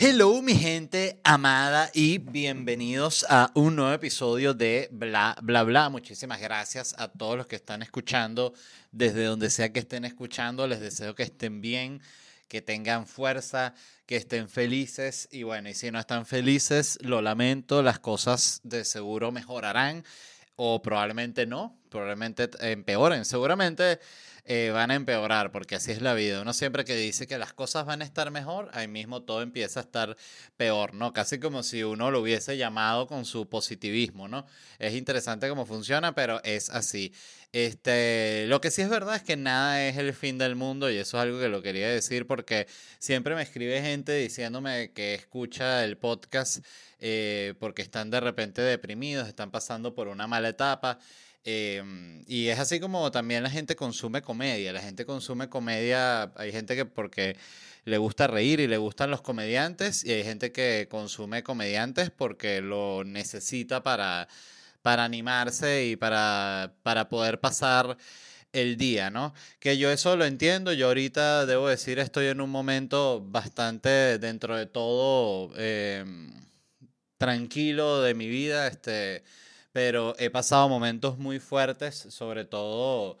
Hello mi gente amada y bienvenidos a un nuevo episodio de Bla Bla Bla. Muchísimas gracias a todos los que están escuchando desde donde sea que estén escuchando. Les deseo que estén bien, que tengan fuerza, que estén felices y bueno, y si no están felices, lo lamento, las cosas de seguro mejorarán o probablemente no, probablemente empeoren. Seguramente eh, van a empeorar, porque así es la vida. Uno siempre que dice que las cosas van a estar mejor, ahí mismo todo empieza a estar peor, ¿no? Casi como si uno lo hubiese llamado con su positivismo, ¿no? Es interesante cómo funciona, pero es así. Este, lo que sí es verdad es que nada es el fin del mundo y eso es algo que lo quería decir porque siempre me escribe gente diciéndome que escucha el podcast eh, porque están de repente deprimidos, están pasando por una mala etapa. Em, y es así como también la gente consume comedia. La gente consume comedia, hay gente que porque le gusta reír y le gustan los comediantes, y hay gente que consume comediantes porque lo necesita para, para animarse y para, para poder pasar el día, ¿no? Que yo eso lo entiendo, yo ahorita debo decir estoy en un momento bastante dentro de todo em, tranquilo de mi vida, este pero he pasado momentos muy fuertes, sobre todo,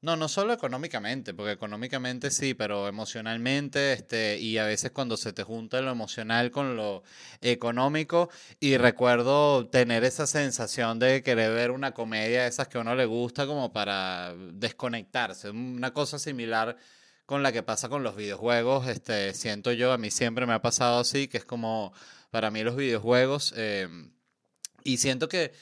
no, no solo económicamente, porque económicamente sí, pero emocionalmente, este, y a veces cuando se te junta lo emocional con lo económico, y recuerdo tener esa sensación de querer ver una comedia de esas que a uno le gusta como para desconectarse, una cosa similar con la que pasa con los videojuegos, este, siento yo, a mí siempre me ha pasado así, que es como, para mí los videojuegos, em, y siento que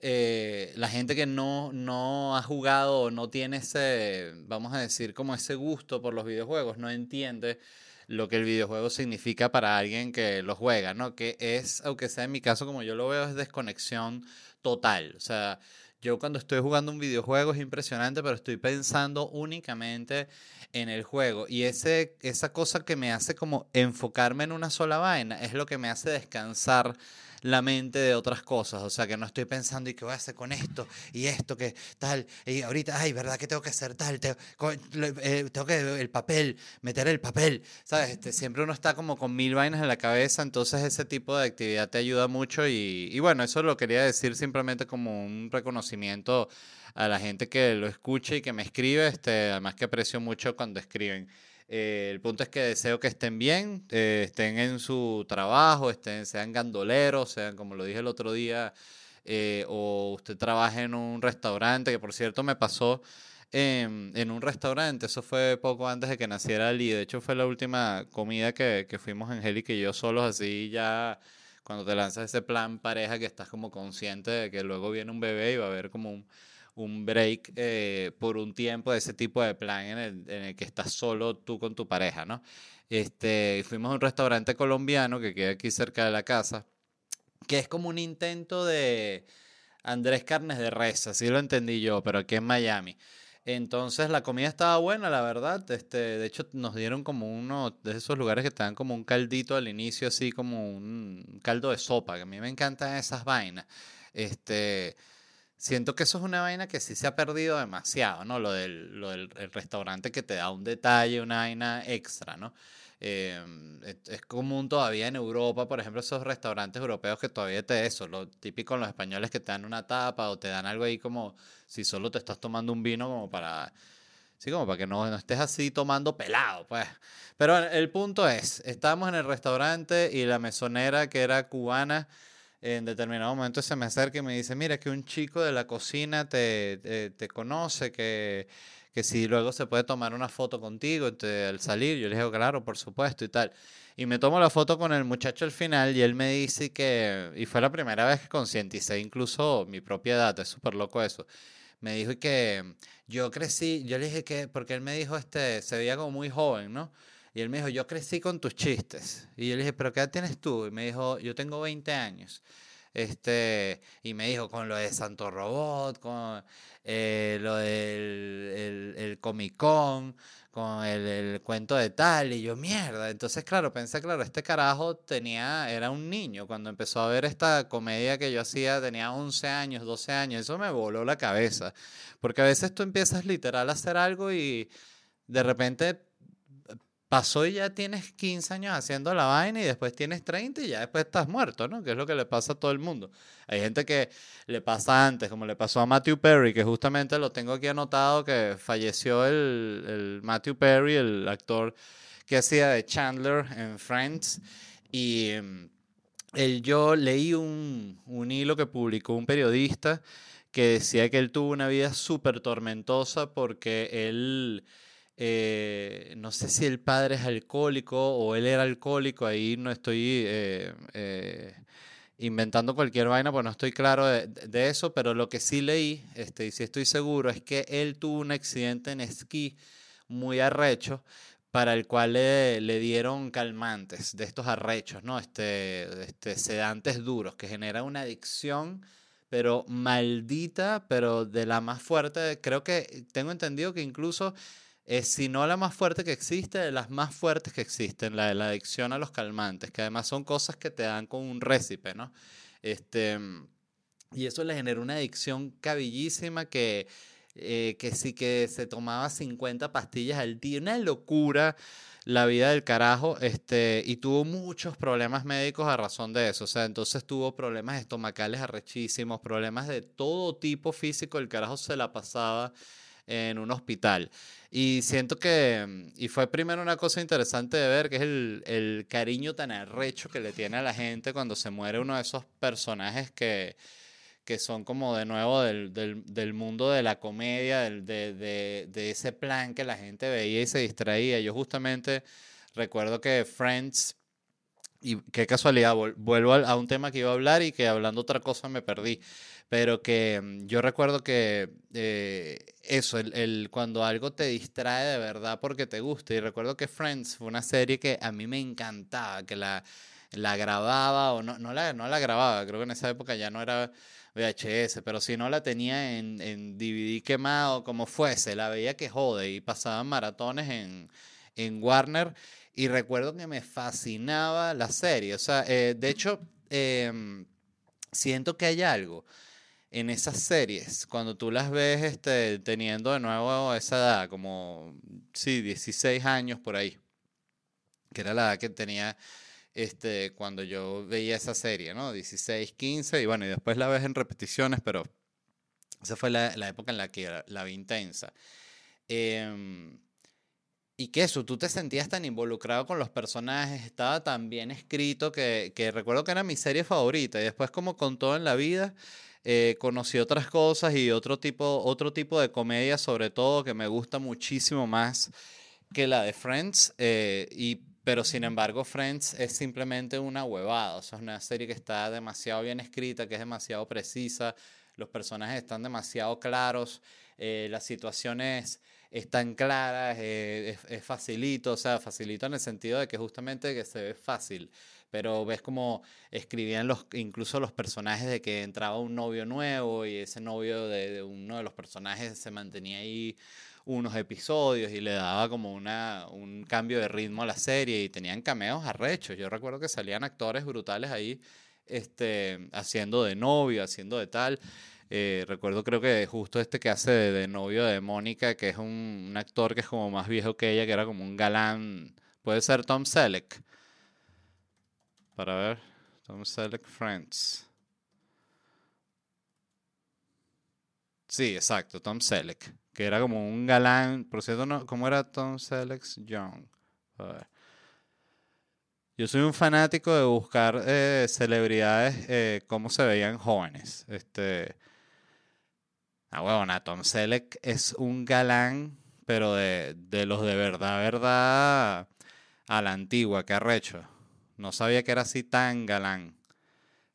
eh, la gente que no, no ha jugado o no tiene ese, vamos a decir, como ese gusto por los videojuegos, no entiende lo que el videojuego significa para alguien que lo juega, ¿no? Que es, aunque sea en mi caso, como yo lo veo, es desconexión total. O sea, yo cuando estoy jugando un videojuego es impresionante, pero estoy pensando únicamente en el juego. Y ese, esa cosa que me hace como enfocarme en una sola vaina es lo que me hace descansar la mente de otras cosas. O sea, que no estoy pensando y qué voy a hacer con esto y esto, que tal. Y ahorita, ay, ¿verdad que tengo que hacer tal? Tengo, eh, tengo que el papel, meter el papel. ¿Sabes? Este, siempre uno está como con mil vainas en la cabeza. Entonces, ese tipo de actividad te ayuda mucho. Y, y bueno, eso lo quería decir simplemente como un reconocimiento a la gente que lo escucha y que me escribe. Este, además, que aprecio mucho cuando escriben. Eh, el punto es que deseo que estén bien, eh, estén en su trabajo, estén, sean gandoleros, sean, como lo dije el otro día, eh, o usted trabaje en un restaurante, que por cierto me pasó en, un restaurante, eso fue poco antes de que naciera Ali, de hecho fue la última comida que, que fuimos Angélica y yo solos, así ya cuando te lanzas ese plan pareja que estás como consciente de que luego viene un bebé y va a haber como un un break eh, por un tiempo de ese tipo de plan en el, en el, que estás solo tú con tu pareja, ¿no? Este, fuimos a un restaurante colombiano que queda aquí cerca de la casa, que es como un intento de Andrés Carnes de Res, así lo entendí yo, pero aquí en Miami. Entonces la comida estaba buena, la verdad. Este, de hecho, nos dieron como uno de esos lugares que te dan como un caldito al inicio, así como un caldo de sopa, que a mí me encantan esas vainas. Este, Siento que eso es una vaina que sí se ha perdido demasiado, ¿no? Lo del, lo del restaurante que te da un detalle, una vaina extra, ¿no? Em, es, común todavía en Europa, por ejemplo, esos restaurantes europeos que todavía te eso, lo típico en los españoles que te dan una tapa o te dan algo ahí como si solo te estás tomando un vino como para, sí, como para que no, no estés así tomando pelado, pues. Pero el punto es, estábamos en el restaurante y la mesonera que era cubana, en determinado momento se me acerca y me dice, mira, que un chico de la cocina te, te, conoce, que, que si luego se puede tomar una foto contigo al salir. Yo le digo, claro, por supuesto y tal. Y me tomo la foto con el muchacho al final y él me dice que, y fue la primera vez que concienticé incluso mi propia edad, es súper loco eso. Me dijo que yo crecí, yo le dije que, porque él me dijo, este, se veía como muy joven, ¿no? Y él me dijo, yo crecí con tus chistes. Y yo le dije, ¿pero qué edad tienes tú? Y me dijo, yo tengo 20 años. Este, y me dijo, con lo de Santo Robot, con eh, lo del el, Comic Con, con el, el, cuento de tal. Y yo, mierda. Entonces, claro, pensé, claro, este carajo tenía, era un niño. Cuando empezó a ver esta comedia que yo hacía, tenía 11 años, 12 años. Eso me voló la cabeza. Porque a veces tú empiezas literal a hacer algo y de repente pasó y ya tienes 15 años haciendo la vaina y después tienes 30 y ya después estás muerto, ¿no? Que es lo que le pasa a todo el mundo. Hay gente que le pasa antes, como le pasó a Matthew Perry, que justamente lo tengo aquí anotado, que falleció el, Matthew Perry, el actor que hacía de Chandler en Friends. Y él, yo leí un, un hilo que publicó un periodista que decía que él tuvo una vida súper tormentosa porque él eh, no sé si el padre es alcohólico o él era alcohólico, ahí no estoy eh, eh, inventando cualquier vaina, pues no estoy claro de, eso, pero lo que sí leí, este, y sí estoy seguro, es que él tuvo un accidente en esquí muy arrecho, para el cual le, dieron calmantes de estos arrechos, ¿no? Este, este, sedantes duros que generan una adicción, pero maldita, pero de la más fuerte. Creo que tengo entendido que incluso es, si no la más fuerte que existe, de las más fuertes que existen, la de la adicción a los calmantes, que además son cosas que te dan con un récipe, ¿no? Este, y eso le genera una adicción cabillísima que, eh, que sí que se tomaba 50 pastillas al día, una locura la vida del carajo, este, y tuvo muchos problemas médicos a razón de eso, o sea, entonces tuvo problemas estomacales arrechísimos, problemas de todo tipo físico, el carajo se la pasaba en un hospital. Y siento que, mm, y fue primero una cosa interesante de ver, que es el, el cariño tan arrecho que le tiene a la gente cuando se muere uno de esos personajes que, que son como de nuevo del, del, del mundo de la comedia, del, de, de, de, ese plan que la gente veía y se distraía. Yo justamente recuerdo que Friends, y qué casualidad, vuelvo a, un tema que iba a hablar y que hablando otra cosa me perdí pero que mm, yo recuerdo que eh, eso, el, el, cuando algo te distrae de verdad porque te gusta, y recuerdo que Friends fue una serie que a mí me encantaba, que la, la grababa o no, no, la, no la grababa, creo que en esa época ya no era VHS, pero si no la tenía en, en DVD quemado, como fuese, la veía que jode y pasaban maratones en, en Warner. Y recuerdo que me fascinaba la serie. O sea, eh, de hecho, eh, siento que hay algo en esas series, cuando tú las ves este, teniendo de nuevo esa edad, como, sí, 16 años por ahí, que era la edad que tenía este, cuando yo veía esa serie, ¿no? 16, 15, y bueno, y después la ves en repeticiones, pero esa fue la, la época en la que la, vi intensa. Eh, y que eso, tú te sentías tan involucrado con los personajes, estaba tan bien escrito que, que recuerdo que era mi serie favorita. Y después, como con todo en la vida, eh, conocí otras cosas y otro tipo, otro tipo de comedia, sobre todo, que me gusta muchísimo más que la de Friends. Eh, y, pero sin embargo, Friends es simplemente una huevada. O es una serie que está demasiado bien escrita, que es demasiado precisa. Los personajes están demasiado claros. Eh, las situaciones están claras, es, es, facilito, o sea, facilito en el sentido de que justamente que se ve fácil pero ves como escribían los, incluso los personajes de que entraba un novio nuevo y ese novio de, uno de los personajes se mantenía ahí unos episodios y le daba como una, un cambio de ritmo a la serie y tenían cameos arrechos. Yo recuerdo que salían actores brutales ahí este, haciendo de novio, haciendo de tal. Eh, recuerdo creo que justo este que hace de, novio de Mónica, que es un, actor que es como más viejo que ella, que era como un galán, puede ser Tom Selleck para ver. Tom Selleck Friends. Sí, exacto, Tom Selleck. Que era como un galán. Por cierto, no, ¿cómo era Tom Selleck Young? A ver. Yo soy un fanático de buscar eh, celebridades, eh, cómo se veían jóvenes. Este. Ah, bueno, Tom Selleck es un galán, pero de, de los de verdad, verdad, a la antigua, que arrecho. No sabía que era así tan galán.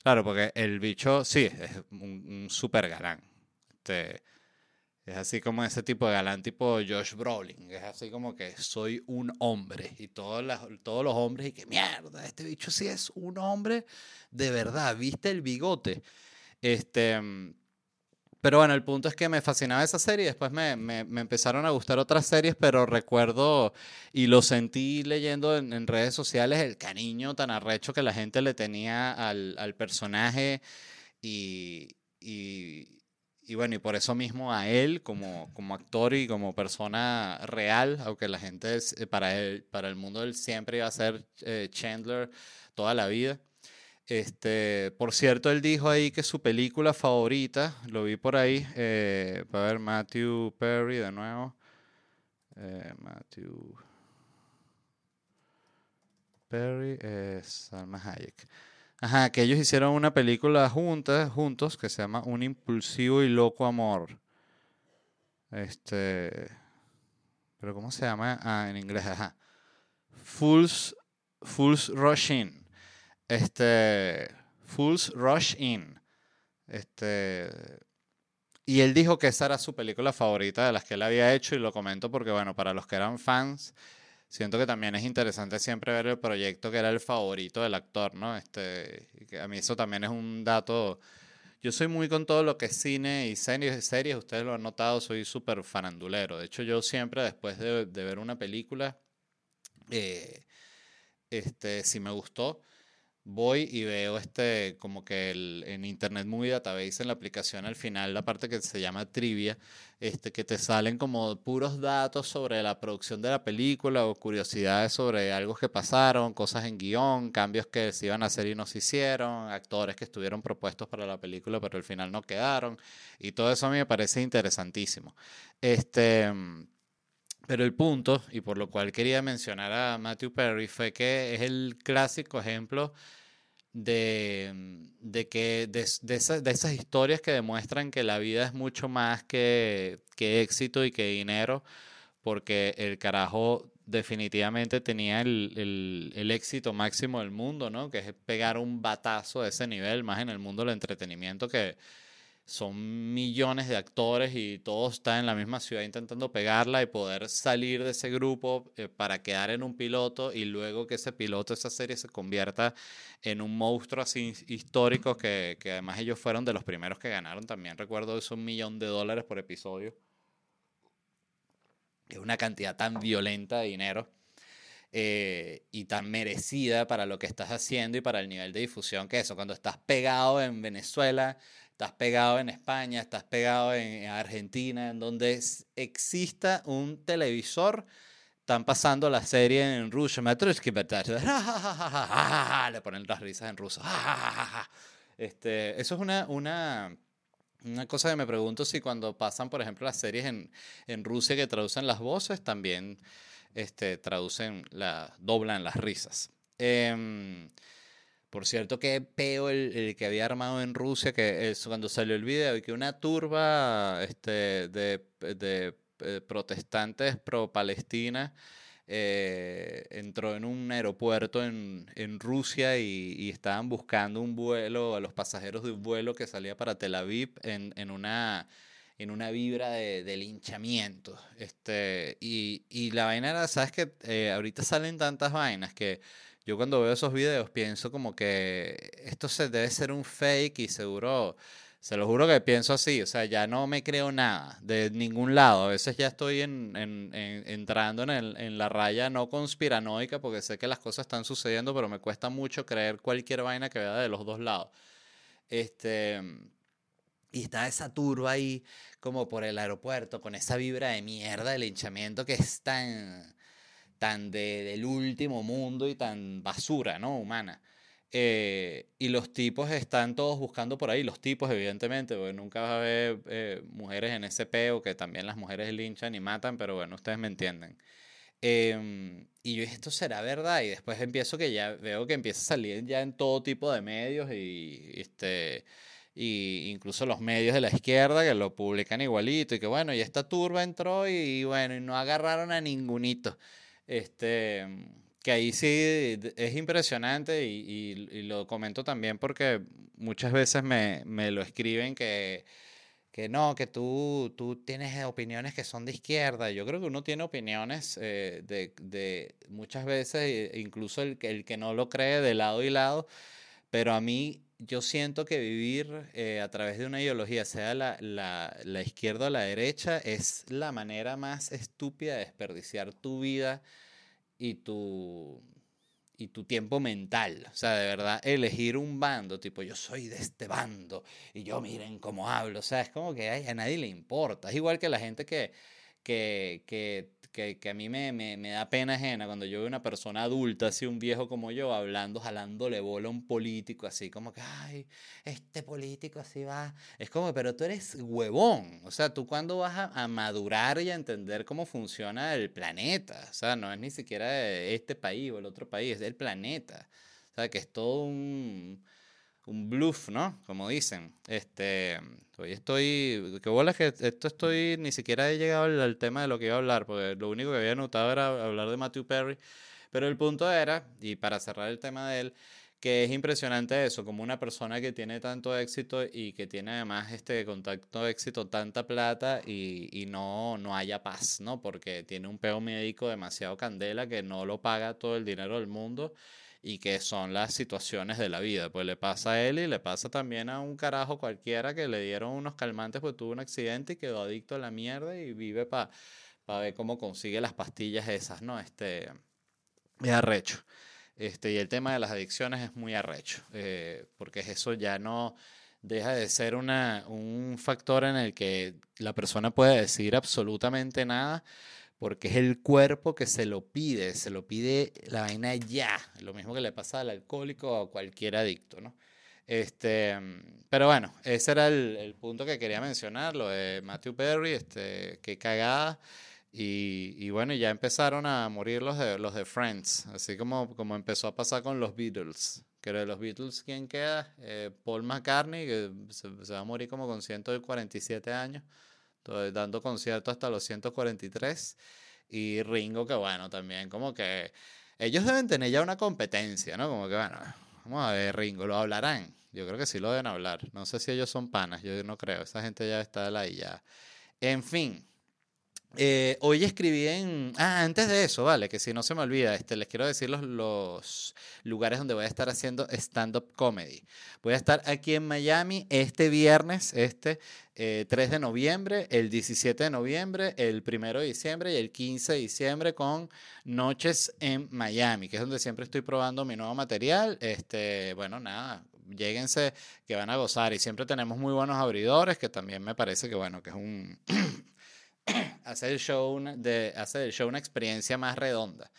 Claro, porque el bicho, sí, es un, un super galán. Este, es así como ese tipo de galán, tipo Josh Brolin. Es así como que soy un hombre. Y todos, todos los hombres, y que mierda, este bicho sí es un hombre de verdad. ¿Viste el bigote? Este, pero bueno, el punto es que me fascinaba esa serie. Después me, me, me empezaron a gustar otras series, pero recuerdo y lo sentí leyendo en, en, redes sociales el cariño tan arrecho que la gente le tenía al, al personaje y, y, y bueno, y por eso mismo a él como, como actor y como persona real, aunque la gente eh, para, él, para el mundo él siempre iba a ser eh, Chandler toda la vida. Este, por cierto, él dijo ahí que su película favorita, lo vi por ahí, eh, a ver, Matthew Perry de nuevo. Eh, Matthew Perry es Salma Hayek. Ajá, que ellos hicieron una película juntas, juntos que se llama Un impulsivo y loco amor. Este. ¿Pero cómo se llama? Ah, en inglés, ajá. Fools, Fools Rush In. Este. Fools Rush In. Este. Y él dijo que esa era su película favorita de las que él había hecho y lo comento porque, bueno, para los que eran fans siento que también es interesante siempre ver el proyecto que era el favorito del actor, ¿no? Este, a mí eso también es un dato. Yo soy muy con todo lo que es cine y series, series ustedes lo han notado, soy súper farandulero. De hecho, yo siempre después de, ver una película, eh, este, si me gustó, voy y veo este como que el, en Internet Movie Database en la aplicación al final la parte que se llama trivia, este que te salen como puros datos sobre la producción de la película o curiosidades sobre algo que pasaron, cosas en guion, cambios que se iban a hacer y no se hicieron, actores que estuvieron propuestos para la película pero al final no quedaron y todo eso a mí me parece interesantísimo. Este pero el punto, y por lo cual quería mencionar a Matthew Perry, fue que es el clásico ejemplo de, de que de, de, esas historias que demuestran que la vida es mucho más que, que éxito y que dinero, porque el carajo definitivamente tenía el, el, el, éxito máximo del mundo, ¿no? Que es pegar un batazo de ese nivel, más en el mundo del entretenimiento que son millones de actores y todos están en la misma ciudad intentando pegarla y poder salir de ese grupo eh, para quedar en un piloto y luego que ese piloto, esa serie se convierta en un monstruo así histórico que, que además ellos fueron de los primeros que ganaron también. Recuerdo eso, un millón de dólares por episodio. Es una cantidad tan violenta de dinero. Eh, y tan merecida para lo que estás haciendo y para el nivel de difusión que eso. Cuando estás pegado en Venezuela, estás pegado en España, estás pegado en Argentina, en donde exista un televisor, están pasando la serie en ruso, le ponen las risas en ruso. Este, eso es una, una, una cosa que me pregunto si cuando pasan, por ejemplo, las series en, en Rusia que traducen las voces, también este, traducen, la, doblan las risas. Eh, por cierto, que peo el, que había armado en Rusia, que es cuando salió el video, y que una turba este, de, de eh, protestantes pro-Palestina eh, entró en un aeropuerto en, en Rusia y, y, estaban buscando un vuelo, a los pasajeros de un vuelo que salía para Tel Aviv en, en una en una vibra de, de linchamiento. Este, y, y, la vaina era, ¿sabes que eh, ahorita salen tantas vainas que yo cuando veo esos videos pienso como que esto se debe ser un fake y seguro, se lo juro que pienso así, o sea, ya no me creo nada de ningún lado. A veces ya estoy en, en, entrando en, el, en la raya no conspiranoica porque sé que las cosas están sucediendo, pero me cuesta mucho creer cualquier vaina que vea de los dos lados. Este, y está esa turba ahí como por el aeropuerto con esa vibra de mierda del hinchamiento que es tan tan de, del último mundo y tan basura, ¿no? Humana. Eh, y los tipos están todos buscando por ahí, los tipos evidentemente, porque nunca va a haber eh, mujeres en ese peo, que también las mujeres linchan y matan, pero bueno, ustedes me entienden. Em, y yo esto será verdad, y después empiezo que ya veo que empieza a salir ya en todo tipo de medios y este y incluso los medios de la izquierda que lo publican igualito y que bueno, y esta turba entró y, y bueno, y no agarraron a ningunito. Este, que ahí sí es impresionante y, y, lo comento también porque muchas veces me, me lo escriben que, que no, que tú, tú tienes opiniones que son de izquierda. Yo creo que uno tiene opiniones eh, de, de, muchas veces, incluso el, el que no lo cree de lado y lado, pero a mí yo siento que vivir eh, a través de una ideología, sea la, la, la, izquierda o la derecha, es la manera más estúpida de desperdiciar tu vida y tu, y tu tiempo mental. O sea, de verdad, elegir un bando, tipo, yo soy de este bando y yo miren cómo hablo. O sea, es como que a nadie le importa. Es igual que la gente que, que, que que, que a mí me, me, me, da pena ajena cuando yo veo una persona adulta, así un viejo como yo, hablando, jalándole bola a un político, así como que, ay, este político así va. Es como, pero tú eres huevón. O sea, tú cuando vas a, a madurar y a entender cómo funciona el planeta. O sea, no es ni siquiera este país o el otro país, es el planeta. O sea, que es todo un un bluff, ¿no? Como dicen. Este, hoy estoy, qué bola que esto estoy, ni siquiera he llegado al, tema de lo que iba a hablar, porque lo único que había notado era hablar de Matthew Perry, pero el punto era, y para cerrar el tema de él, que es impresionante eso, como una persona que tiene tanto éxito y que tiene además este contacto éxito, tanta plata y, y, no, no haya paz, ¿no? Porque tiene un peo médico demasiado candela que no lo paga todo el dinero del mundo y que son las situaciones de la vida. Pues le pasa a él y le pasa también a un carajo cualquiera que le dieron unos calmantes porque tuvo un accidente y quedó adicto a la mierda y vive para ver cómo consigue las pastillas esas, ¿no? Este, es arrecho. Este, y el tema de las adicciones es muy arrecho, eh, porque eso ya no deja de ser una, un factor en el que la persona puede decir absolutamente nada porque es el cuerpo que se lo pide, se lo pide la vaina ya, lo mismo que le pasa al alcohólico o a cualquier adicto, ¿no? Este, pero bueno, ese era el, el punto que quería mencionar, lo de Matthew Perry, este, qué cagada. Y, y, bueno, ya empezaron a morir los de, los de Friends, así como, como empezó a pasar con los Beatles. Que de los Beatles, ¿quién queda? Eh, Paul McCartney, que se, se, va a morir como con 147 años dando conciertos hasta los 143. Y Ringo, que bueno, también como que ellos deben tener ya una competencia, ¿no? Como que bueno, vamos a ver, Ringo, ¿lo hablarán? Yo creo que sí lo deben hablar. No sé si ellos son panas, yo no creo. Esa gente ya está ahí ya. En fin, eh, hoy escribí en... Ah, antes de eso, vale, que si no se me olvida, este, les quiero decir los, los lugares donde voy a estar haciendo stand-up comedy. Voy a estar aquí en Miami este viernes, este 3 eh, de noviembre, el 17 de noviembre, el 1 de diciembre y el 15 de diciembre con Noches en Miami, que es donde siempre estoy probando mi nuevo material. Este, bueno, nada, lléguense que van a gozar y siempre tenemos muy buenos abridores, que también me parece que, bueno, que es un... hacer el show, de, hacer el show una experiencia más redonda.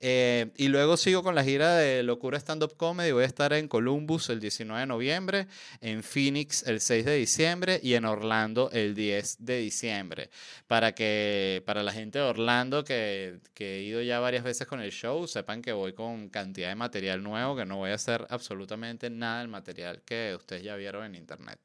Eh, y luego sigo con la gira de Locura Stand Up Comedy. Voy a estar en Columbus el 19 de noviembre, en Phoenix el 6 de diciembre y en Orlando el 10 de diciembre. Para que para la gente de Orlando que, que he ido ya varias veces con el show, sepan que voy con cantidad de material nuevo, que no voy a hacer absolutamente nada del material que ustedes ya vieron en internet.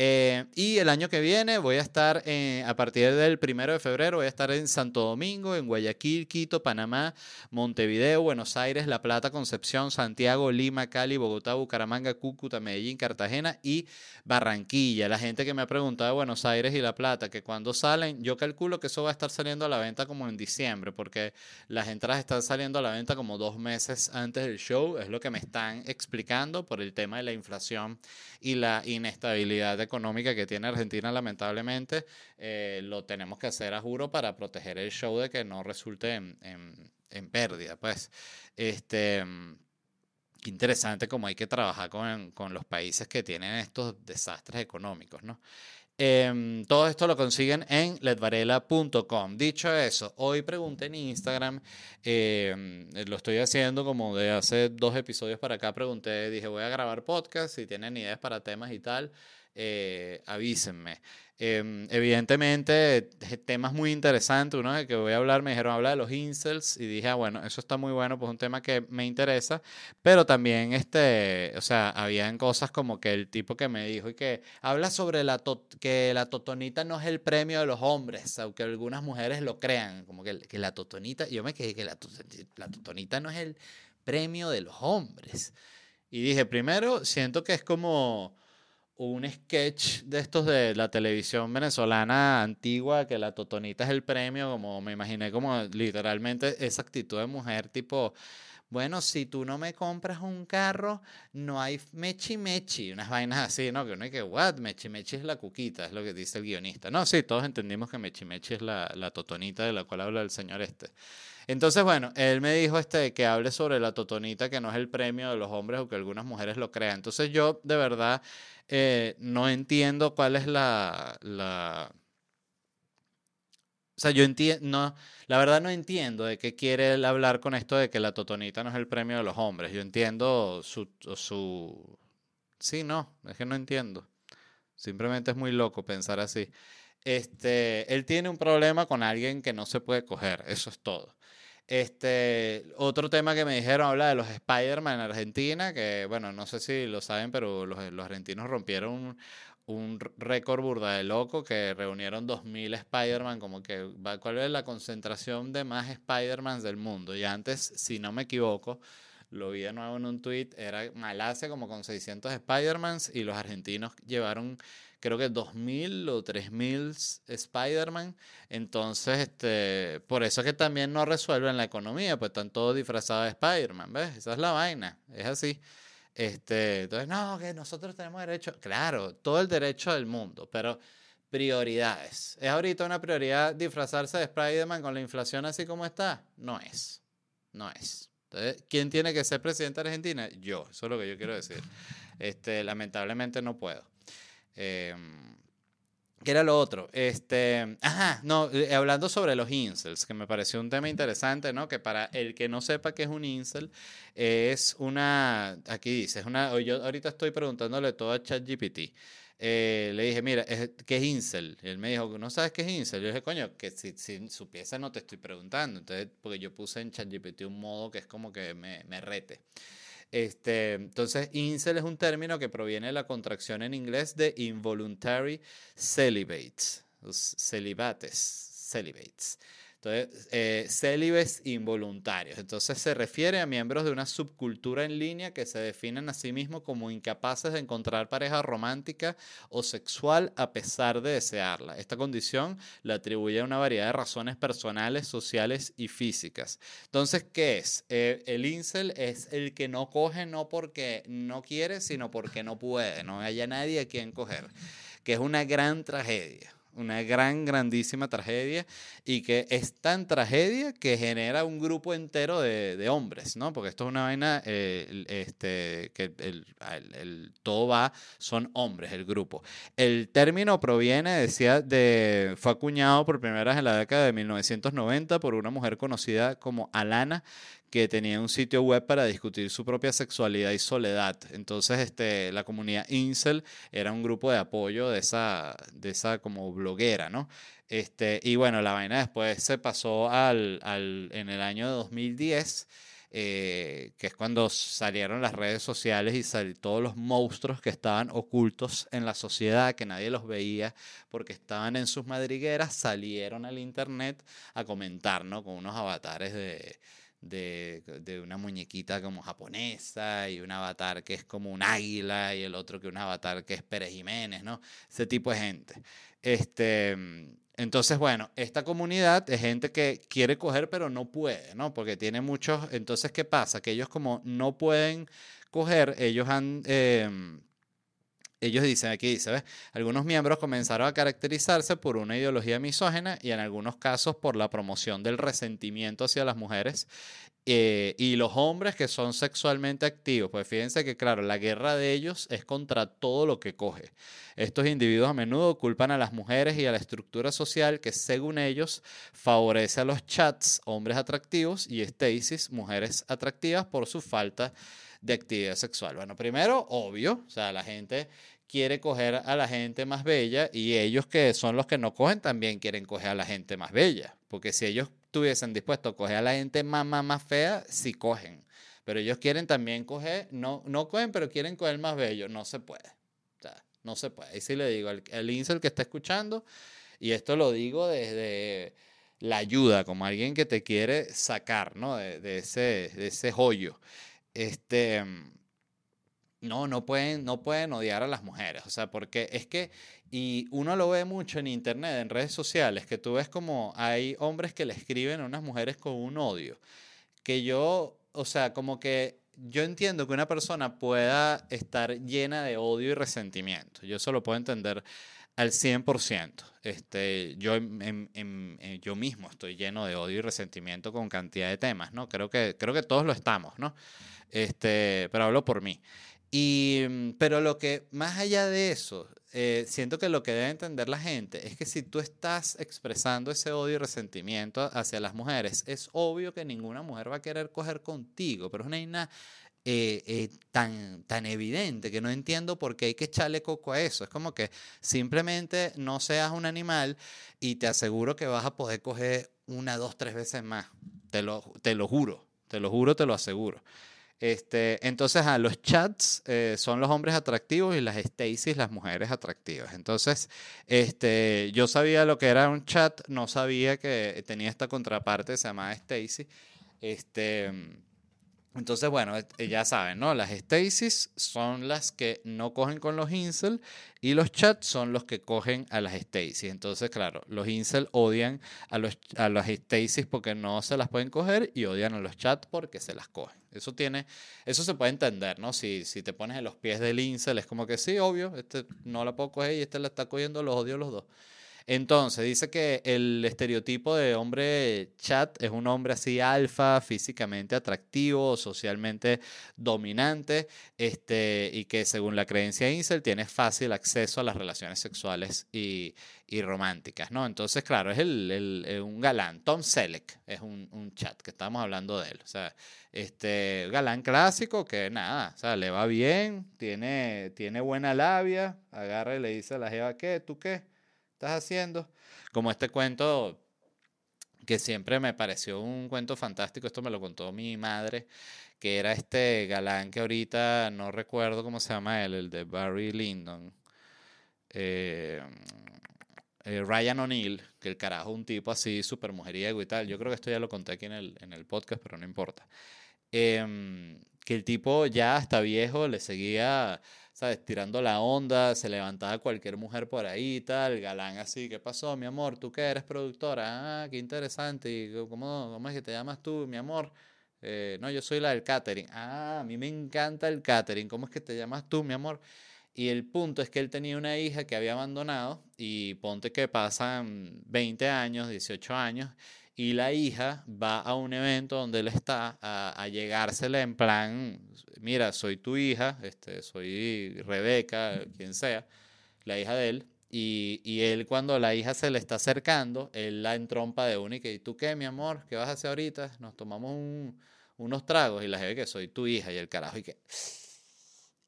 Eh, y el año que viene voy a estar, eh, a partir del primero de febrero, voy a estar en Santo Domingo, en Guayaquil, Quito, Panamá, Montevideo, Buenos Aires, La Plata, Concepción, Santiago, Lima, Cali, Bogotá, Bucaramanga, Cúcuta, Medellín, Cartagena y Barranquilla. La gente que me ha preguntado de Buenos Aires y La Plata, que cuando salen, yo calculo que eso va a estar saliendo a la venta como en diciembre, porque las entradas están saliendo a la venta como dos meses antes del show, es lo que me están explicando por el tema de la inflación y la inestabilidad de económica que tiene Argentina, lamentablemente, eh, lo tenemos que hacer a juro para proteger el show de que no resulte en, en, pérdida. Pues, este, interesante como hay que trabajar con, con los países que tienen estos desastres económicos, ¿no? Eh, todo esto lo consiguen en ledvarela.com. Dicho eso, hoy pregunté en Instagram, eh, lo estoy haciendo como de hace dos episodios para acá, pregunté, dije voy a grabar podcast, si tienen ideas para temas y tal eh, avísenme. Em, evidentemente, temas muy interesantes. Uno de que voy a hablar, me dijeron, habla de los incels. Y dije, ah, bueno, eso está muy bueno, pues un tema que me interesa. Pero también, este, o sea, habían cosas como que el tipo que me dijo y que habla sobre la que la totonita no es el premio de los hombres, aunque algunas mujeres lo crean, como que, que la totonita, yo me quedé que la, la totonita no es el premio de los hombres. Y dije, primero, siento que es como un sketch de estos de la televisión venezolana antigua, que la totonita es el premio, como me imaginé como literalmente esa actitud de mujer tipo, bueno, si tú no me compras un carro, no hay mechi mechi, unas vainas así, ¿no? Que uno que, what, mechi mechi es la cuquita, es lo que dice el guionista. No, sí, todos entendimos que mechi mechi es la, la totonita de la cual habla el señor este. Entonces, bueno, él me dijo este, que hable sobre la totonita, que no es el premio de los hombres o que algunas mujeres lo crean. Entonces yo de verdad eh, no entiendo cuál es la, la... O sea, yo entiendo, no, la verdad no entiendo de qué quiere él hablar con esto de que la totonita no es el premio de los hombres. Yo entiendo su, su... Sí, no, es que no entiendo. Simplemente es muy loco pensar así. Este, él tiene un problema con alguien que no se puede coger, eso es todo. Este, otro tema que me dijeron habla de los Spider-Man en Argentina, que bueno, no sé si lo saben, pero los, argentinos rompieron un, récord burda de loco que reunieron 2.000 Spider-Man, como que, ¿cuál es la concentración de más Spider-Man del mundo? Y antes, si no me equivoco, lo vi de nuevo en un tweet, era Malasia como con 600 Spider-Mans y los argentinos llevaron creo que 2000 o 3000 Spider-Man. Entonces, este, por eso es que también no resuelven la economía, pues están todos disfrazados de Spider-Man, ¿ves? Esa es la vaina, es así. Este, entonces, no, que nosotros tenemos derecho, claro, todo el derecho del mundo, pero prioridades. ¿Es ahorita una prioridad disfrazarse de Spider-Man con la inflación así como está? No es, no es. Entonces, ¿quién tiene que ser presidente de Argentina? Yo, eso es lo que yo quiero decir. Este, lamentablemente no puedo. Em, ¿Qué era lo otro? Este, ajá, no, eh, hablando sobre los incels, que me pareció un tema interesante, ¿no? Que para el que no sepa qué es un incel, es una, aquí dice, es una, yo ahorita estoy preguntándole todo a ChatGPT. Eh, le dije, mira, ¿qué es incel? Y él me dijo, ¿no sabes qué es incel? Yo dije, coño, que si, si supiese no te estoy preguntando. Entonces, porque yo puse en ChatGPT un modo que es como que me, me rete. Este, entonces, incel es un término que proviene de la contracción en inglés de involuntary celibates, celibates, celibates. Entonces, eh, célibes involuntarios. Entonces, se refiere a miembros de una subcultura en línea que se definen a sí mismos como incapaces de encontrar pareja romántica o sexual a pesar de desearla. Esta condición la atribuye a una variedad de razones personales, sociales y físicas. Entonces, ¿qué es? Eh, el incel es el que no coge no porque no quiere, sino porque no puede. No haya nadie a quien coger, que es una gran tragedia una gran, grandísima tragedia y que es tan tragedia que genera un grupo entero de, hombres, ¿no? Porque esto es una vaina, eh, este, que el, todo va, son hombres el grupo. El término proviene, decía, de, fue acuñado por primera vez en la década de 1990 por una mujer conocida como Alana, que tenía un sitio web para discutir su propia sexualidad y soledad. Entonces, este, la comunidad Incel era un grupo de apoyo de esa, de esa como bloguera, ¿no? Este, y bueno, la vaina después se pasó al, al en el año 2010. Eh, que es cuando salieron las redes sociales y todos los monstruos que estaban ocultos en la sociedad, que nadie los veía porque estaban en sus madrigueras, salieron al internet a comentar, ¿no? Con unos avatares de, de, de, una muñequita como japonesa y un avatar que es como un águila y el otro que un avatar que es Pérez Jiménez, ¿no? Ese tipo de gente. Este, entonces, bueno, esta comunidad es gente que quiere coger pero no puede, ¿no? Porque tiene muchos, entonces, ¿qué pasa? Que ellos como no pueden coger, ellos han... Em, ellos dicen, aquí dice. Algunos miembros comenzaron a caracterizarse por una ideología misógena y en algunos casos por la promoción del resentimiento hacia las mujeres eh, y los hombres que son sexualmente activos. Pues fíjense que, claro, la guerra de ellos es contra todo lo que coge. Estos individuos a menudo culpan a las mujeres y a la estructura social que, según ellos, favorece a los chats, hombres atractivos, y Stasis, mujeres atractivas, por su falta de de actividad sexual. Bueno, primero, obvio, o sea, la gente quiere coger a la gente más bella y ellos que son los que no cogen también quieren coger a la gente más bella, porque si ellos estuviesen dispuestos a coger a la gente más, más, más fea, sí cogen, pero ellos quieren también coger, no, no cogen, pero quieren coger más bello, no se puede, o sea, no se puede. Y si le digo, el, el que está escuchando, y esto lo digo desde la ayuda, como alguien que te quiere sacar, ¿no? De, de ese, de ese joyo este, no, no pueden, no pueden odiar a las mujeres, o sea, porque es que, y uno lo ve mucho en internet, en redes sociales, que tú ves como hay hombres que le escriben a unas mujeres con un odio que yo, o sea, como que yo entiendo que una persona pueda estar llena de odio y resentimiento. Yo eso lo puedo entender al 100%. Este, yo, en, yo mismo estoy lleno de odio y resentimiento con cantidad de temas, ¿no? Creo que, creo que todos lo estamos, ¿no? Este, pero hablo por mí. Y, mm, pero lo que, más allá de eso, eh, siento que lo que debe entender la gente es que si tú estás expresando ese odio y resentimiento hacia las mujeres, es obvio que ninguna mujer va a querer coger contigo, pero es una eh, eh, tan, tan evidente que no entiendo por qué hay que echarle coco a eso. Es como que simplemente no seas un animal y te aseguro que vas a poder coger una, dos, tres veces más. Te lo, te lo juro, te lo juro, te lo aseguro. Este, entonces, a los chats eh, son los hombres atractivos y las Stacy las mujeres atractivas. Entonces, este, yo sabía lo que era un chat, no sabía que tenía esta contraparte, se llamaba Stacy. Este, entonces, bueno, eh, ya saben, ¿no? Las Stasis son las que no cogen con los incel y los chats son los que cogen a las Stasis. Entonces, claro, los incel odian a, los, a las Stasis porque no se las pueden coger y odian a los chats porque se las cogen. Eso tiene, eso se puede entender, ¿no? Si, si te pones en los pies del incel, es como que sí, obvio, este no la puedo coger y este la está cogiendo, los odio los dos. Entonces, dice que el estereotipo de hombre chat es un hombre así alfa, físicamente atractivo, socialmente dominante, este, y que según la creencia incel tiene fácil acceso a las relaciones sexuales y, románticas, ¿no? Entonces, claro, es el, un galán. Tom Selleck es un, chat que estamos hablando de él. O sea, este galán clásico que nada, o sea, le va bien, tiene, tiene buena labia, agarra y le dice a la jeva, ¿qué? ¿Tú qué? Estás haciendo? Como este cuento que siempre me pareció un cuento fantástico, esto me lo contó mi madre, que era este galán que ahorita no recuerdo cómo se llama él, el de Barry Lyndon. Eh, eh, Ryan O'Neill, que el carajo, un tipo así súper mujeriego y tal. Yo creo que esto ya lo conté aquí en el, en el podcast, pero no importa. Em, que el tipo ya hasta viejo le seguía ¿sabes? Tirando la onda, se levantaba cualquier mujer por ahí y tal, galán así, ¿qué pasó, mi amor? ¿Tú qué eres productora? Ah, qué interesante, ¿y cómo, es que te llamas tú, mi amor? Eh, no, yo soy la del catering. Ah, a mí me encanta el catering, ¿cómo es que te llamas tú, mi amor? Y el punto es que él tenía una hija que había abandonado y ponte que pasan 20 años, 18 años y la hija va a un evento donde él está a, a llegársele en plan, mira, soy tu hija, este, soy Rebeca, quien sea, la hija de él, y, y, él cuando la hija se le está acercando, él la entrompa de una y que, ¿y tú qué, mi amor? ¿Qué vas a hacer ahorita? Nos tomamos unos tragos y la ve que soy tu hija y el carajo y que...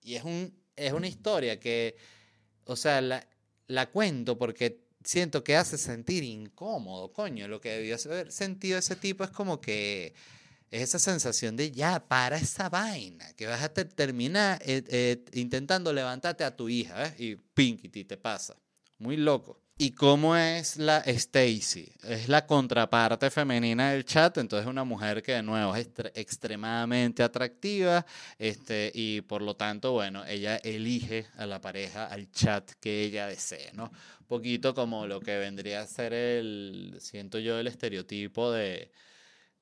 Y es, un, es una historia que, o sea, la, la cuento porque siento que hace sentir incómodo, coño. Lo que debió haber sentido ese tipo es como que es esa sensación de ya, para esa vaina, que vas a terminar eh, eh, intentando levantarte a tu hija, ¿eh? Y pinky te pasa. Muy loco. ¿Y cómo es la Stacy? Es la contraparte femenina del chat, entonces es una mujer que de nuevo es extremadamente atractiva este, y por lo tanto, bueno, ella elige a la pareja, al chat que ella desee, ¿no? Poquito como lo que vendría a ser el, siento yo, el estereotipo de,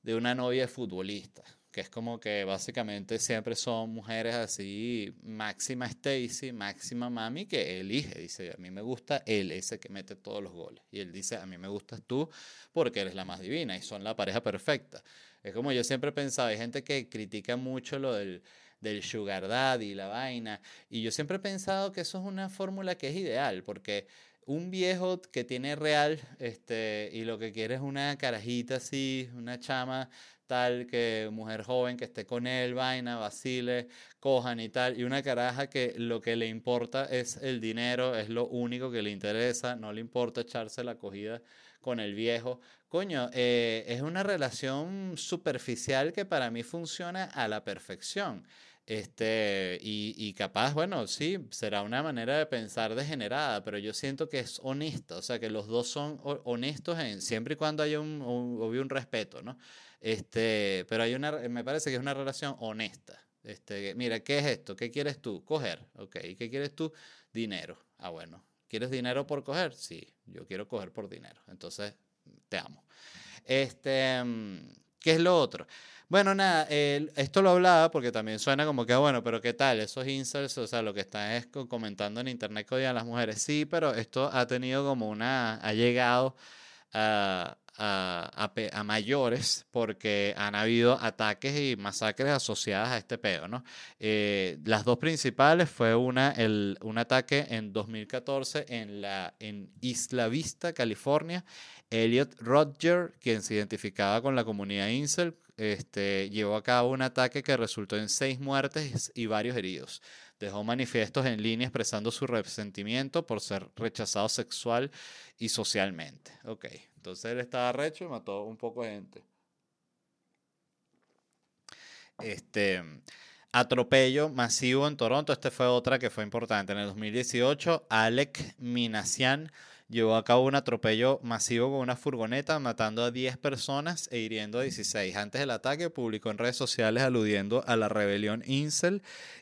de una novia futbolista que es como que básicamente siempre son mujeres así, máxima Stacy, máxima mami, que elige, dice, a mí me gusta él, ese que mete todos los goles. Y él dice, a mí me gustas tú porque eres la más divina y son la pareja perfecta. Es como yo siempre pensaba, hay gente que critica mucho lo del, del sugar daddy la vaina, y yo siempre he pensado que eso es una fórmula que es ideal, porque un viejo que tiene real este, y lo que quiere es una carajita así, una chama tal, que mujer joven que esté con él, vaina, vacile, cojan y tal, y una caraja que lo que le importa es el dinero, es lo único que le interesa, no le importa echarse la acogida con el viejo. Coño, eh, es una relación superficial que para mí funciona a la perfección. Este, y, y, capaz, bueno, sí, será una manera de pensar degenerada, pero yo siento que es honesta, o sea, que los dos son honestos en, siempre y cuando haya un, un, un respeto, ¿no? Este, pero hay una, me parece que es una relación honesta. Este, mira, ¿qué es esto? ¿Qué quieres tú? Coger. Ok. ¿Qué quieres tú? Dinero. Ah, bueno. ¿Quieres dinero por coger? Sí, yo quiero coger por dinero. Entonces, te amo. Este, ¿Qué es lo otro? Bueno, nada, esto lo hablaba porque también suena como que, bueno, pero ¿qué tal? Esos inserts, o sea, lo que están es comentando en internet que odian a las mujeres. Sí, pero esto ha tenido como una, ha llegado a, a, mayores porque han habido ataques y masacres asociadas a este pedo, ¿no? Eh, las dos principales fue una, el, un ataque en 2014 en, la, en Isla Vista, California. Elliot Rodger, quien se identificaba con la comunidad Incel, este, llevó a cabo un ataque que resultó en seis muertes y varios heridos. Dejó manifiestos en línea expresando su resentimiento por ser rechazado sexual y socialmente. Ok, entonces él estaba recho y mató un poco de gente. Este, atropello masivo en Toronto. Este fue otra que fue importante. En el 2018, Alec Minasian llevó a cabo un atropello masivo con una furgoneta, matando a 10 personas e hiriendo a 16. Antes del ataque, publicó en redes sociales aludiendo a la rebelión Incel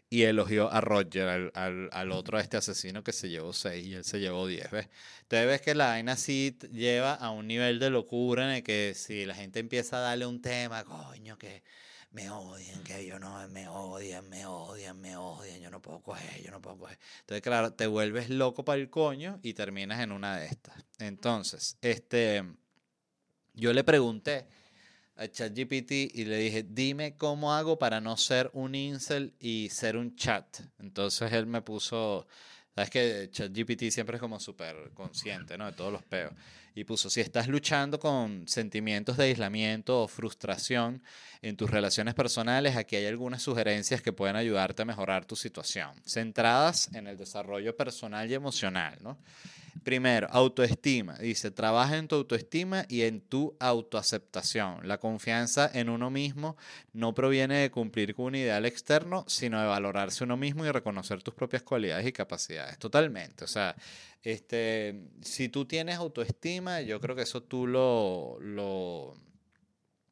y elogió a Roger, al, otro, a este asesino que se llevó 6 y él se llevó 10. ¿ves? Entonces ves que la vaina sí lleva a un nivel de locura en el que si la gente empieza a darle un tema, coño, que me odian, que yo no, me odian, me odian, me odian, yo no puedo coger, yo no puedo coger. Entonces, claro, te vuelves loco para el coño y terminas en una de estas. Entonces, este, yo le pregunté a ChatGPT y le dije, dime cómo hago para no ser un incel y ser un chat. Entonces él me puso, sabes que ChatGPT siempre es como súper consciente, ¿no? De todos los peos y puso, si estás luchando con sentimientos de aislamiento o frustración en tus relaciones personales, aquí hay algunas sugerencias que pueden ayudarte a mejorar tu situación, centradas en el desarrollo personal y emocional, ¿no? Primero, autoestima. Dice, trabaja en tu autoestima y en tu autoaceptación. La confianza en uno mismo no proviene de cumplir con un ideal externo, sino de valorarse uno mismo y reconocer tus propias cualidades y capacidades. Totalmente. O sea, este, si tú tienes autoestima, yo creo que eso tú lo, lo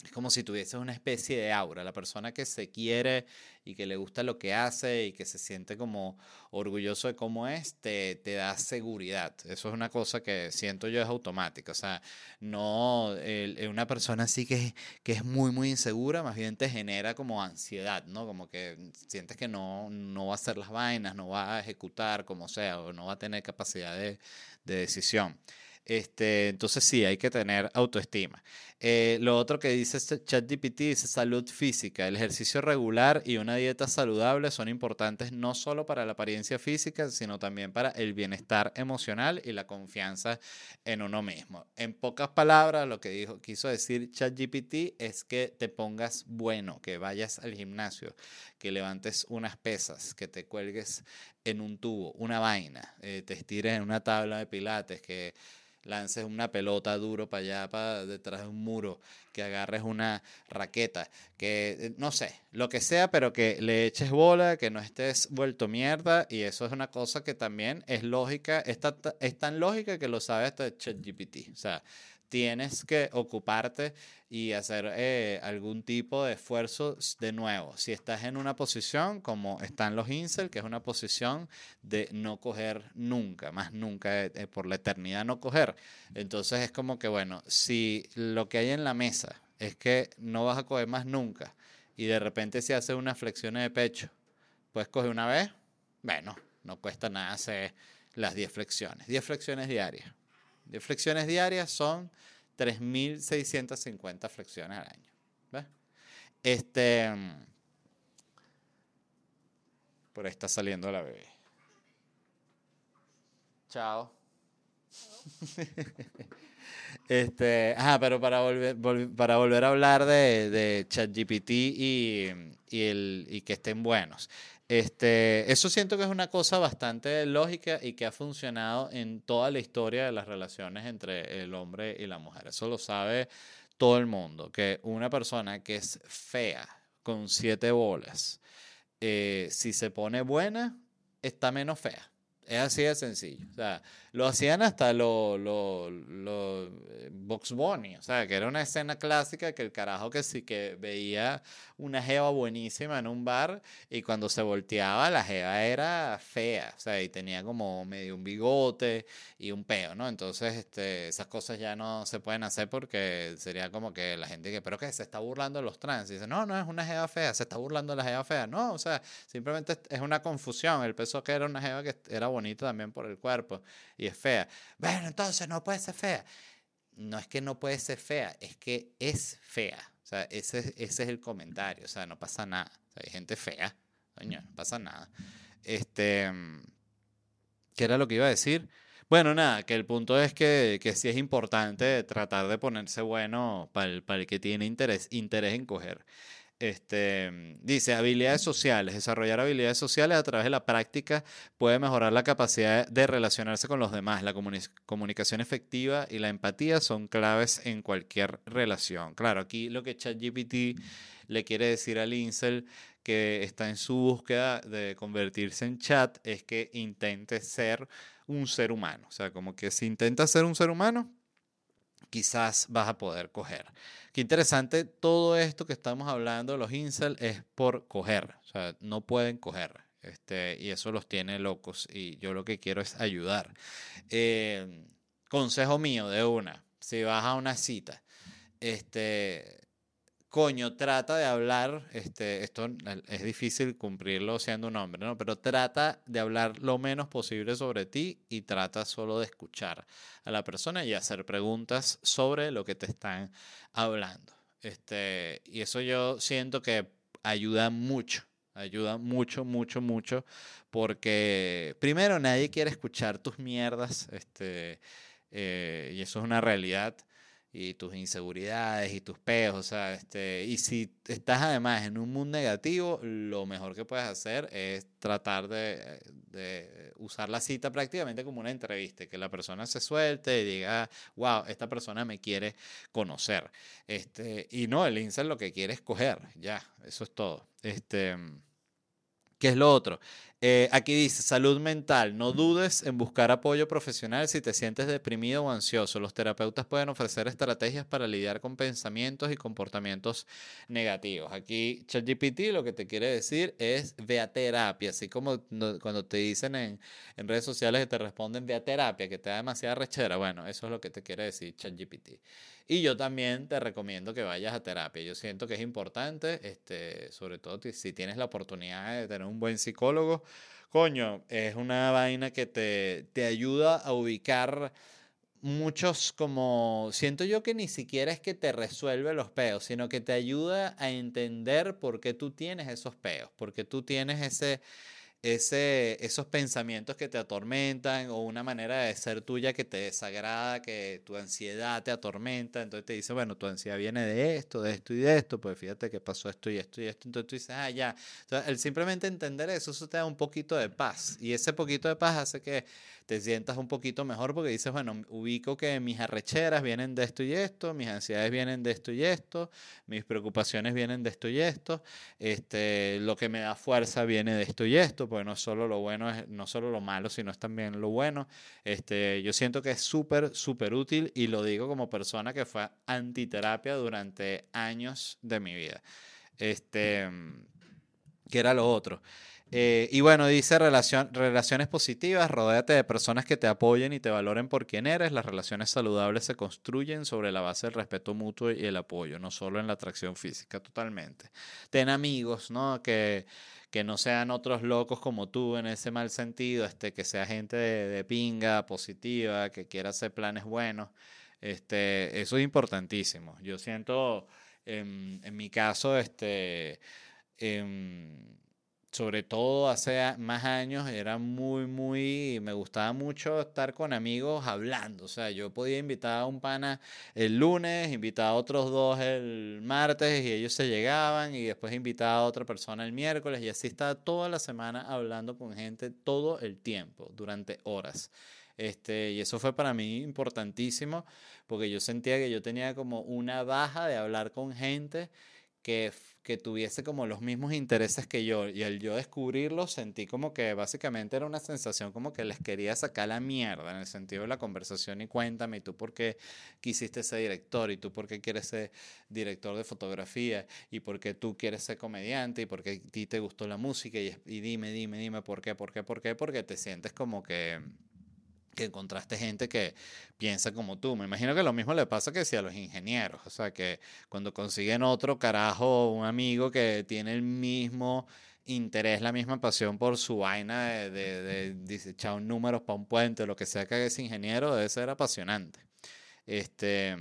es como si tuviese una especie de aura. La persona que se quiere y que le gusta lo que hace y que se siente como orgulloso de cómo es, te, te da seguridad. Eso es una cosa que siento yo es automática. O sea, no, una persona así que, que es muy, muy insegura, más bien te genera como ansiedad, ¿no? Como que sientes que no, no va a hacer las vainas, no va a ejecutar como sea, o no va a tener capacidad de, de decisión. Este, entonces sí, hay que tener autoestima. Eh, lo otro que dice este ChatGPT dice salud física. El ejercicio regular y una dieta saludable son importantes no solo para la apariencia física, sino también para el bienestar emocional y la confianza en uno mismo. En pocas palabras, lo que dijo, quiso decir ChatGPT es que te pongas bueno, que vayas al gimnasio, que levantes unas pesas, que te cuelgues en un tubo, una vaina, eh, te estires en una tabla de pilates, que lances una pelota duro para allá, para detrás de un muro, que agarres una raqueta, que eh, no sé, lo que sea, pero que le eches bola, que no estés vuelto mierda, y eso es una cosa que también es lógica, es, es tan lógica que lo sabe hasta ChatGPT. O sea, tienes que ocuparte y hacer eh, algún tipo de esfuerzo de nuevo. Si estás en una posición como están los incel, que es una posición de no coger nunca, más nunca, eh, eh, por la eternidad no coger, entonces es como que, bueno, si lo que hay en la mesa es que no vas a coger más nunca y de repente se hace una flexión de pecho, puedes coger una vez, bueno, no cuesta nada hacer las 10 flexiones, 10 flexiones diarias. 10 flexiones diarias son 3.650 flexiones al año. ¿Ves? Este, por ahí está saliendo la bebé. Chao. Este, ah, pero para volver, para volver a hablar de, de ChatGPT y, y, el, y que estén buenos. Este, eso siento que es una cosa bastante lógica y que ha funcionado en toda la historia de las relaciones entre el hombre y la mujer. Eso lo sabe todo el mundo, que una persona que es fea, con siete bolas, eh, si se pone buena, está menos fea. Es así de sencillo. O sea, lo hacían hasta los lo, lo, eh, Box Bunny. O sea, que era una escena clásica que el carajo que sí que veía una jeva buenísima en un bar y cuando se volteaba la jeva era fea. O sea, y tenía como medio un bigote y un peo, ¿no? Entonces, este, esas cosas ya no se pueden hacer porque sería como que la gente que, pero que se está burlando de los trans. Y dice, no, no es una jeva fea, se está burlando de la jeva fea. No, o sea, simplemente es una confusión. El peso que era una jeva que era bonita también por el cuerpo es fea. Bueno, entonces no puede ser fea. No es que no puede ser fea, es que es fea. O sea, ese, ese es el comentario. O sea, no pasa nada. hay gente fea. Coño, no pasa nada. Este, ¿Qué era lo que iba a decir? Bueno, nada, que el punto es que, que sí es importante tratar de ponerse bueno para el, para el que tiene interés, interés en coger. Este, dice, habilidades sociales. Desarrollar habilidades sociales a través de la práctica puede mejorar la capacidad de relacionarse con los demás. La comunicación efectiva y la empatía son claves en cualquier relación. Claro, aquí lo que ChatGPT le quiere decir al Incel que está en su búsqueda de convertirse en chat es que intente ser un ser humano. O sea, como que si intenta ser un ser humano, quizás vas a poder coger. Qué interesante, todo esto que estamos hablando, los incel, es por coger. O sea, no pueden coger. Este, y eso los tiene locos. Y yo lo que quiero es ayudar. Eh, consejo mío de una, si vas a una cita, este, coño, trata de hablar, este, esto es difícil cumplirlo siendo un hombre, ¿no? Pero trata de hablar lo menos posible sobre ti y trata solo de escuchar a la persona y hacer preguntas sobre lo que te están hablando. Este, y eso yo siento que ayuda mucho, ayuda mucho, mucho, mucho, porque primero nadie quiere escuchar tus mierdas, este, eh, y eso es una realidad y tus inseguridades y tus peos, o sea, este, y si estás además en un mundo negativo, lo mejor que puedes hacer es tratar de, de, usar la cita prácticamente como una entrevista, que la persona se suelte y diga, wow, esta persona me quiere conocer. Este, y no, el incel lo que quiere es coger, ya, eso es todo. Este, ¿Qué es lo otro? Eh, aquí dice, salud mental, no dudes en buscar apoyo profesional si te sientes deprimido o ansioso. Los terapeutas pueden ofrecer estrategias para lidiar con pensamientos y comportamientos negativos. Aquí ChatGPT lo que te quiere decir es ve a terapia, así como cuando te dicen en, en redes sociales que te responden ve a terapia, que te da demasiada rechera. Bueno, eso es lo que te quiere decir ChatGPT. Y yo también te recomiendo que vayas a terapia. Yo siento que es importante, este, sobre todo si tienes la oportunidad de tener un buen psicólogo, coño, es una vaina que te, te ayuda a ubicar muchos como, siento yo que ni siquiera es que te resuelve los peos, sino que te ayuda a entender por qué tú tienes esos peos, porque tú tienes ese ese, esos pensamientos que te atormentan o una manera de ser tuya que te desagrada, que tu ansiedad te atormenta, entonces te dice, bueno, tu ansiedad viene de esto, de esto y de esto, pues fíjate que pasó esto y esto y esto, entonces tú dices, ah, ya, entonces, el simplemente entender eso, eso te da un poquito de paz y ese poquito de paz hace que te sientas un poquito mejor porque dices, bueno, ubico que mis arrecheras vienen de esto y esto, mis ansiedades vienen de esto y esto, mis preocupaciones vienen de esto y esto, este, lo que me da fuerza viene de esto y esto, porque no solo lo bueno, es, no solo lo malo, sino es también lo bueno. Este, yo siento que es súper, súper útil y lo digo como persona que fue antiterapia durante años de mi vida. Este, que era lo otro. Eh, y bueno, dice relación, relaciones positivas, rodéate de personas que te apoyen y te valoren por quien eres. Las relaciones saludables se construyen sobre la base del respeto mutuo y el apoyo, no solo en la atracción física, totalmente. Ten amigos, ¿no? Que, que no sean otros locos como tú en ese mal sentido, este, que sea gente de, pinga, positiva, que quiera hacer planes buenos. Este, eso es importantísimo. Yo siento, en, en mi caso, este, em, sobre todo hace más años, era muy, muy, me gustaba mucho estar con amigos hablando. O sea, yo podía invitar a un pana el lunes, invitar a otros dos el martes y ellos se llegaban y después invitaba a otra persona el miércoles y así estaba toda la semana hablando con gente todo el tiempo, durante horas. Este, y eso fue para mí importantísimo porque yo sentía que yo tenía como una baja de hablar con gente que, que tuviese como los mismos intereses que yo. Y al yo descubrirlo, sentí como que básicamente era una sensación como que les quería sacar la mierda en el sentido de la conversación y cuéntame, ¿y tú por qué quisiste ser director? ¿Y tú por qué quieres ser director de fotografía? ¿Y por qué tú quieres ser comediante? ¿Y por qué a ti te gustó la música? Y, y dime, dime, dime, ¿por qué? ¿Por qué? ¿Por qué? Porque te sientes como que que encontraste gente que piensa como tú. Me imagino que lo mismo le pasa que si a los ingenieros, o sea, que cuando consiguen otro carajo, un amigo que tiene el mismo interés, la misma pasión por su vaina de, de, de, echar números para un puente, lo que sea que es ingeniero, debe ser apasionante. Este,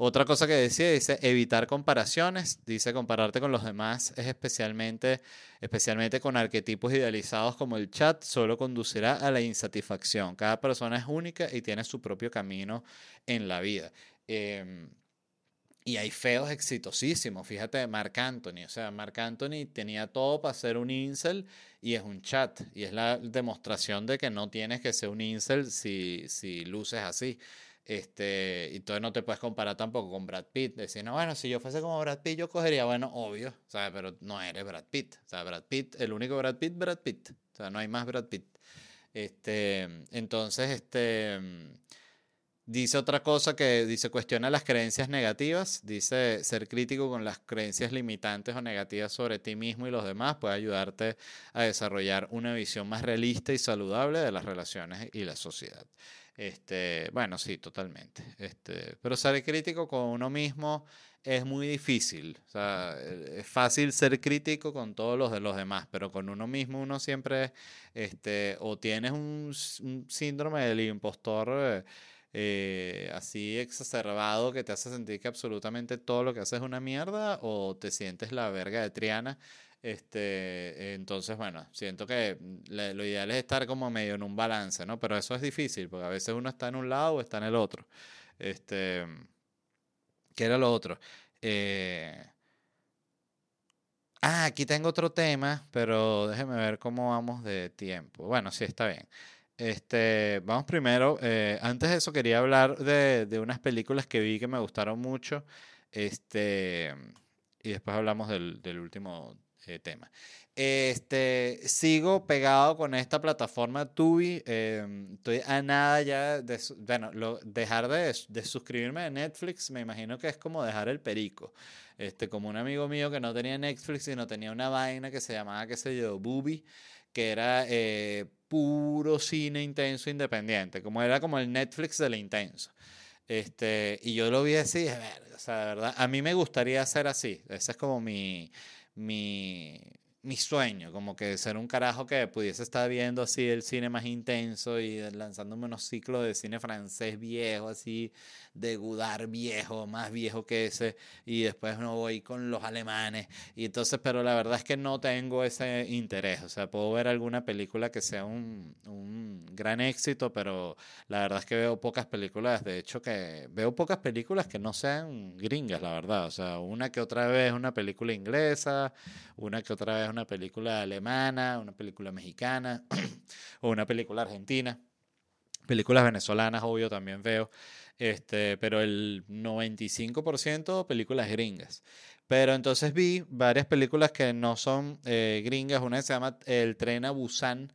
otra cosa que decía, dice evitar comparaciones, dice compararte con los demás es especialmente, especialmente con arquetipos idealizados como el chat, solo conducirá a la insatisfacción. Cada persona es única y tiene su propio camino en la vida. Em, y hay feos exitosísimos. Fíjate, Marc Anthony. O sea, Marc Anthony tenía todo para ser un incel y es un chat. Y es la demostración de que no tienes que ser un incel si, si luces así. Este, y entonces no te puedes comparar tampoco con Brad Pitt. Decir, no, bueno, si yo fuese como Brad Pitt, yo cogería, bueno, obvio, ¿sabes? Pero no eres Brad Pitt. O sea, Brad Pitt, el único Brad Pitt, Brad Pitt. O sea, no hay más Brad Pitt. Este, entonces, este, dice otra cosa que dice, cuestiona las creencias negativas. Dice, ser crítico con las creencias limitantes o negativas sobre ti mismo y los demás puede ayudarte a desarrollar una visión más realista y saludable de las relaciones y la sociedad. Este, bueno, sí, totalmente. Este, pero ser crítico con uno mismo es muy difícil. O sea, es fácil ser crítico con todos los de los demás, pero con uno mismo uno siempre, este, o tienes un, síndrome del impostor eh, eh, así exacerbado que te hace sentir que absolutamente todo lo que haces es una mierda, o te sientes la verga de Triana este, entonces, bueno, siento que lo ideal es estar como medio en un balance, ¿no? Pero eso es difícil, porque a veces uno está en un lado o está en el otro. Este, ¿qué era lo otro? Eh, ah, aquí tengo otro tema, pero déjeme ver cómo vamos de tiempo. Bueno, sí, está bien. Este, vamos primero, eh, antes de eso quería hablar de, de unas películas que vi que me gustaron mucho. Este, y después hablamos del, del último eh, tema. Este, sigo pegado con esta plataforma Tubi. Em, estoy a nada ya de, bueno, lo, dejar de, de, suscribirme a Netflix, me imagino que es como dejar el perico. Este, como un amigo mío que no tenía Netflix no tenía una vaina que se llamaba, qué sé yo, Bubi, que era eh, puro cine intenso independiente, como era como el Netflix de la intenso. Este, y yo lo vi así, de o sea, de verdad, a mí me gustaría hacer así. Ese es como mi, mi, mi sueño, como que ser un carajo que pudiese estar viendo así el cine más intenso y lanzándome unos ciclos de cine francés viejo, así de Godard viejo, más viejo que ese, y después no voy con los alemanes. Y entonces, pero la verdad es que no tengo ese interés. O sea, puedo ver alguna película que sea un, un gran éxito, pero la verdad es que veo pocas películas, de hecho que veo pocas películas que no sean gringas, la verdad. O sea, una que otra vez una película inglesa, una que otra vez una película alemana, una película mexicana o una película argentina. Películas venezolanas, obvio, también veo. Este, pero el 95% películas gringas. Pero entonces vi varias películas que no son eh, gringas. Una se llama El tren a Busan,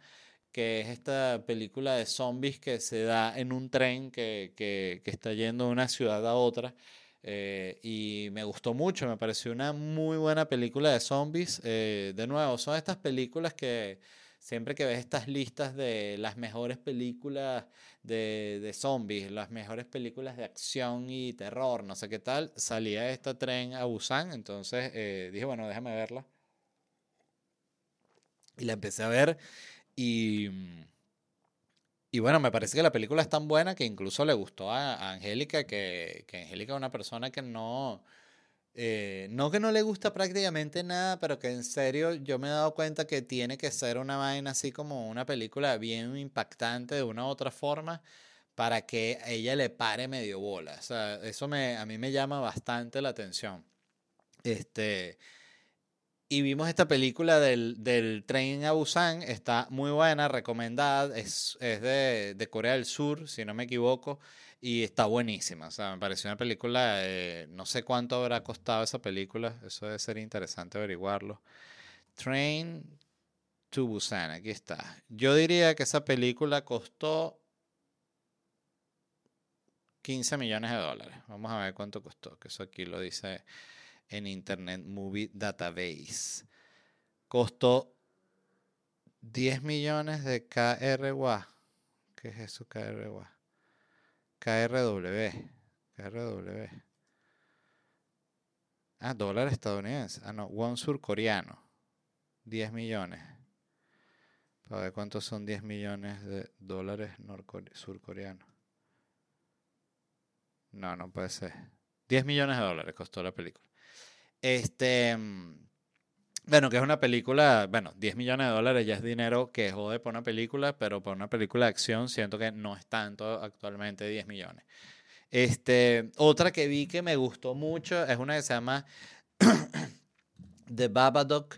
que es esta película de zombies que se da en un tren que, que, que está yendo de una ciudad a otra. Eh, y me gustó mucho, me pareció una muy buena película de zombies. Eh, de nuevo, son estas películas que siempre que ves estas listas de las mejores películas de, de zombies, las mejores películas de acción y terror, no sé qué tal, salía este tren a Busan, entonces eh, dije, bueno, déjame verla. Y la empecé a ver y y bueno, me parece que la película es tan buena que incluso le gustó a, Angélica, que, que, Angélica es una persona que no, eh, no que no le gusta prácticamente nada, pero que en serio yo me he dado cuenta que tiene que ser una vaina así como una película bien impactante de una u otra forma para que ella le pare medio bola. O sea, eso me, a mí me llama bastante la atención. Este, y vimos esta película del, del tren a Busan, está muy buena, recomendada, es, es de, de, Corea del Sur, si no me equivoco, Y está buenísima. O sea, me pareció una película. eh, no sé cuánto habrá costado esa película. Eso debe ser interesante averiguarlo. Train to Busan. Aquí está. Yo diría que esa película costó 15 millones de dólares. Vamos a ver cuánto costó. Que eso aquí lo dice en Internet Movie Database. Costó 10 millones de KRW. ¿Qué es eso KRW? KRW. KRW. Ah, dólar estadounidense. Ah, no, won surcoreano. 10 millones. Para ver cuántos son 10 millones de dólares surcoreanos. No, no puede ser. 10 millones de dólares costó la película. Este. Bueno, que es una película. Bueno, 10 millones de dólares ya es dinero que jode por una película, pero por una película de acción siento que no es tanto actualmente 10 millones. Este, otra que vi que me gustó mucho es una que se llama The Babadook,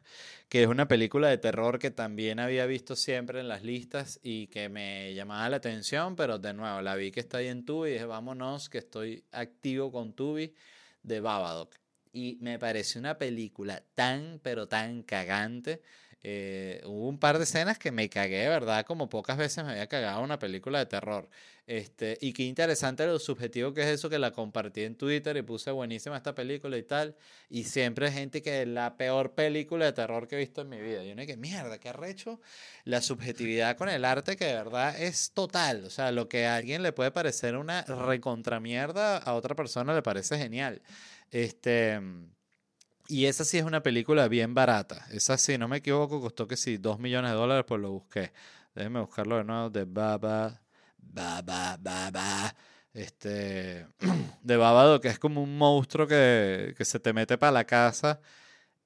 que es una película de terror que también había visto siempre en las listas y que me llamaba la atención, pero de nuevo la vi que está ahí en Tubi y dije, vámonos, que estoy activo con Tubi de Babadook. Y me pareció una película tan, pero tan cagante. Eh, hubo un par de escenas que me cagué, verdad, como pocas veces me había cagado una película de terror. Este, y qué interesante lo subjetivo que es eso, que la compartí en Twitter y puse buenísima esta película y tal. Y siempre hay gente que es la peor película de terror que he visto en mi vida. Y uno que mierda, qué arrecho la subjetividad con el arte que de verdad es total. O sea, lo que a alguien le puede parecer una recontramierda, a otra persona le parece genial. Este. Y esa sí es una película bien barata. Esa sí, no me equivoco, costó que sí, 2 millones de dólares, pues lo busqué. Déjenme buscarlo de nuevo, de Baba, Baba, Baba. Este, de Babado, que es como un monstruo que, que se te mete para la casa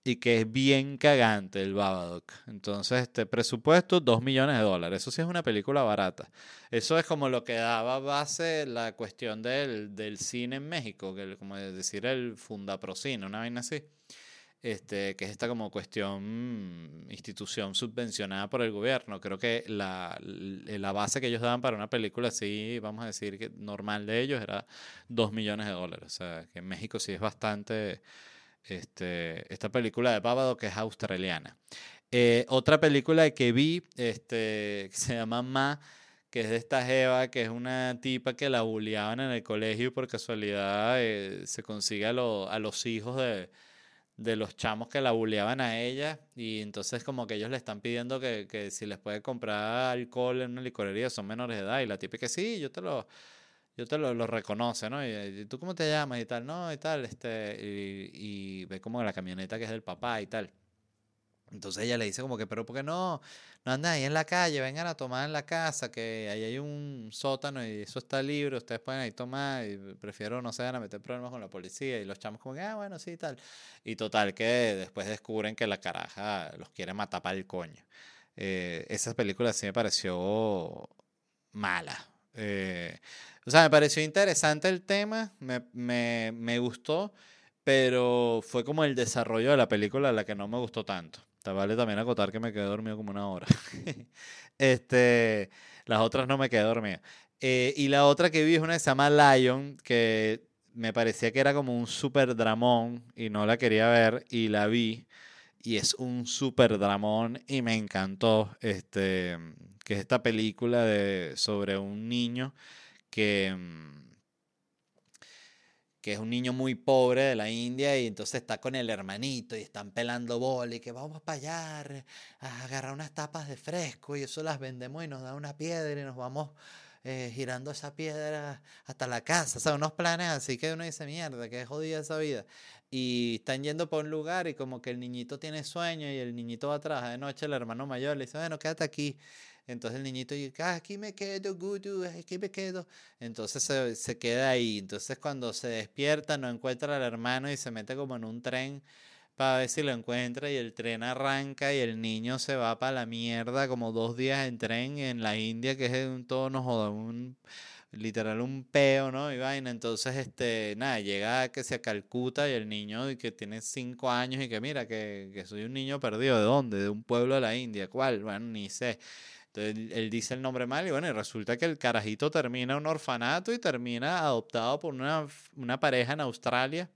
y que es bien cagante el Babadook. Entonces, este presupuesto, 2 millones de dólares. Eso sí es una película barata. Eso es como lo que daba base la cuestión del, del cine en México, que el- como decir el Fundaprocine, una vaina así. Este, que es esta como cuestión, mm, institución subvencionada por el gobierno. Creo que la, la base que ellos daban para una película así, vamos a decir que normal de ellos, era 2 millones de dólares. O sea, que en México sí es bastante este, esta película de Pávado que es australiana. Eh, otra película que vi, este, que se llama Ma, que es de esta Jeva, que es una tipa que la bulleaban en el colegio y por casualidad eh, se consigue a, lo- a los hijos de, de los chamos que la bulleaban a ella y entonces como que ellos le están pidiendo que, que si les puede comprar alcohol en una licorería, son menores de edad y la tipa que sí, yo te lo, yo te lo, lo reconoce, ¿no? Y, y, tú cómo te llamas y tal, no, y tal, este, y, y ve como la camioneta que es del papá y tal. Entonces ella le dice como que, pero ¿por qué no? No andan ahí en la calle, vengan a tomar en la casa, que ahí hay un sótano y eso está libre, ustedes pueden ahí tomar y prefiero no se van a meter problemas con la policía y los chamos como que, ah, bueno, sí, tal. Y total que después descubren que la caraja los quiere matar para el coño. Eh, esa película sí me pareció mala. Eh, o sea, me pareció interesante el tema, me, me, me gustó, pero fue como el desarrollo de la película la que no me gustó tanto. Te vale también acotar que me quedé dormido como una hora. este, las otras no me quedé dormido. Eh, y la otra que vi es una que se llama Lion, que me parecía que era como un super dramón y no la quería ver y la vi y es un super dramón y me encantó este que es esta película de sobre un niño que mm, que es un niño muy pobre de la India y entonces está con el hermanito y están pelando bola y que vamos para allá a agarrar unas tapas de fresco y eso las vendemos y nos da una piedra y nos vamos eh, girando esa piedra hasta la casa, o sea, unos planes así que uno dice, mierda, que jodida esa vida. Y están yendo por un lugar y como que el niñito tiene sueño y el niñito va a trabajar de noche, el hermano mayor le dice, bueno, quédate aquí. Entonces el niñito dice, "Ah, aquí me quedo, Gudu, aquí me quedo. Entonces se, se queda ahí. Entonces cuando se despierta no encuentra al hermano y se mete como en un tren para ver si lo encuentra y el tren arranca y el niño se va para la mierda como dos días en tren en la India, que es un todo no joda, un literal un peo, ¿no? Y vaina. Entonces, este, nada, llega que se Calcuta y el niño y que tiene cinco años y que mira, que, que soy un niño perdido. ¿De dónde? De un pueblo de la India. ¿Cuál? Bueno, ni sé. Entonces él, dice el nombre mal y bueno, y resulta que el carajito termina un orfanato y termina adoptado por una, una pareja en Australia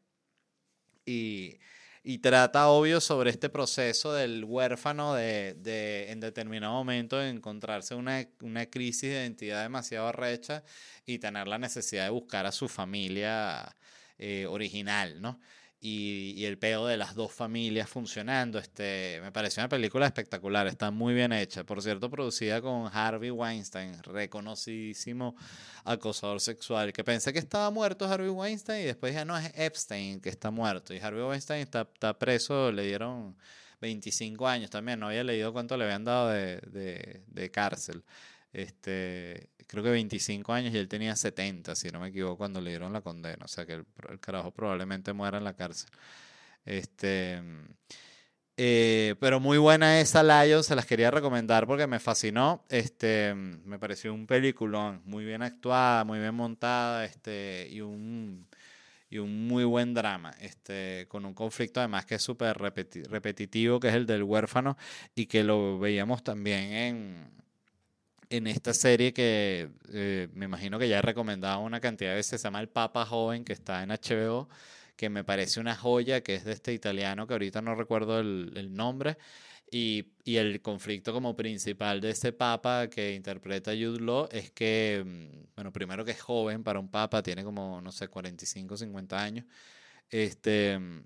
y, y trata, obvio, sobre este proceso del huérfano de, de en determinado momento de encontrarse una, una crisis de identidad demasiado recha y tener la necesidad de buscar a su familia eh, original, ¿no? Y, y el peo de las dos familias funcionando. Este, me pareció una película espectacular, está muy bien hecha. Por cierto, producida con Harvey Weinstein, reconocidísimo acosador sexual, que pensé que estaba muerto Harvey Weinstein y después dije, no, es Epstein que está muerto. Y Harvey Weinstein está, está preso, le dieron 25 años también, no había leído cuánto le habían dado de, de, de cárcel. Este, creo que 25 años y él tenía 70, si no me equivoco, cuando le dieron la condena. O sea que el, carajo probablemente muera en la cárcel. Este, eh, pero muy buena esa Lion, se las quería recomendar porque me fascinó. Este, me pareció un peliculón, muy bien actuada, muy bien montada, este, y un, y un muy buen drama, este, con un conflicto además que es súper repeti- repetitivo, que es el del huérfano, y que lo veíamos también en, en esta serie que eh, me imagino que ya he recomendado una cantidad de veces, se llama El Papa Joven, que está en HBO, que me parece una joya, que es de este italiano, que ahorita no recuerdo el, el nombre, y, y el conflicto como principal de ese papa que interpreta Jude Law es que, mm, bueno, primero que es joven para un papa, tiene como, no sé, 45, 50 años, este, mm,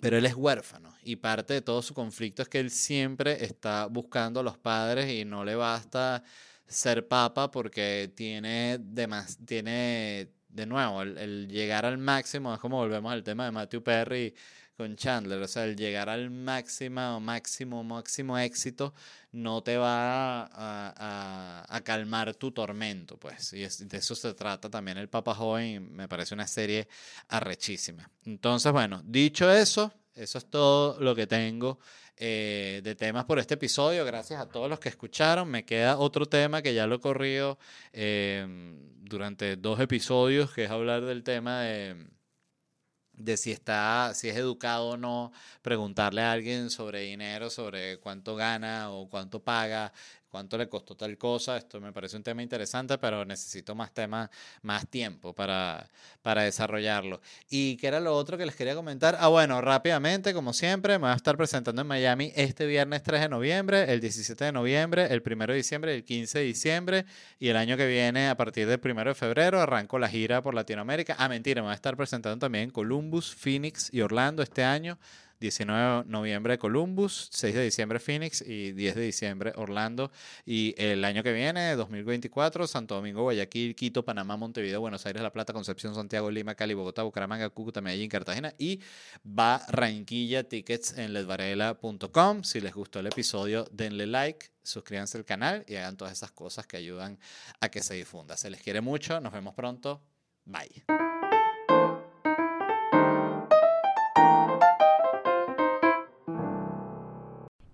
pero él es huérfano. Y parte de todo su conflicto es que él siempre está buscando a los padres y no le basta ser papa porque tiene, demas, tiene de nuevo, el, el llegar al máximo, es como volvemos al tema de Matthew Perry con Chandler, o sea, el llegar al máximo, máximo, máximo éxito no te va a, a- calmar tu tormento, pues, y es- de eso se trata también el Papa Joven, me parece una serie arrechísima. Entonces, bueno, dicho eso, eso es todo lo que tengo eh, de temas por este episodio. Gracias a todos los que escucharon. Me queda otro tema que ya lo he corrido eh, durante dos episodios, que es hablar del tema de, de si está, si es educado o no, preguntarle a alguien sobre dinero, sobre cuánto gana o cuánto paga, cuánto le costó tal cosa. Esto me parece un tema interesante, pero necesito más temas, más tiempo para, para desarrollarlo. ¿Y qué era lo otro que les quería comentar? Ah, bueno, rápidamente, como siempre, me voy a estar presentando en Miami este viernes 3 de noviembre, el 17 de noviembre, el 1 de diciembre, el 15 de diciembre y el año que viene, a partir del 1 de febrero, arranco la gira por Latinoamérica. Ah, mentira, me voy a estar presentando también en Columbus, Phoenix y Orlando este año. 19 de noviembre Columbus, 6 de diciembre Phoenix y 10 de diciembre Orlando. Y el año que viene, 2024, Santo Domingo, Guayaquil, Quito, Panamá, Montevideo, Buenos Aires, La Plata, Concepción, Santiago, Lima, Cali, Bogotá, Bucaramanga, Cúcuta, Medellín, Cartagena y Barranquilla Tickets en ledvarela.com. Si les gustó el episodio, denle like, suscríbanse al canal y hagan todas esas cosas que ayudan a que se difunda. Se les quiere mucho, nos vemos pronto. Bye.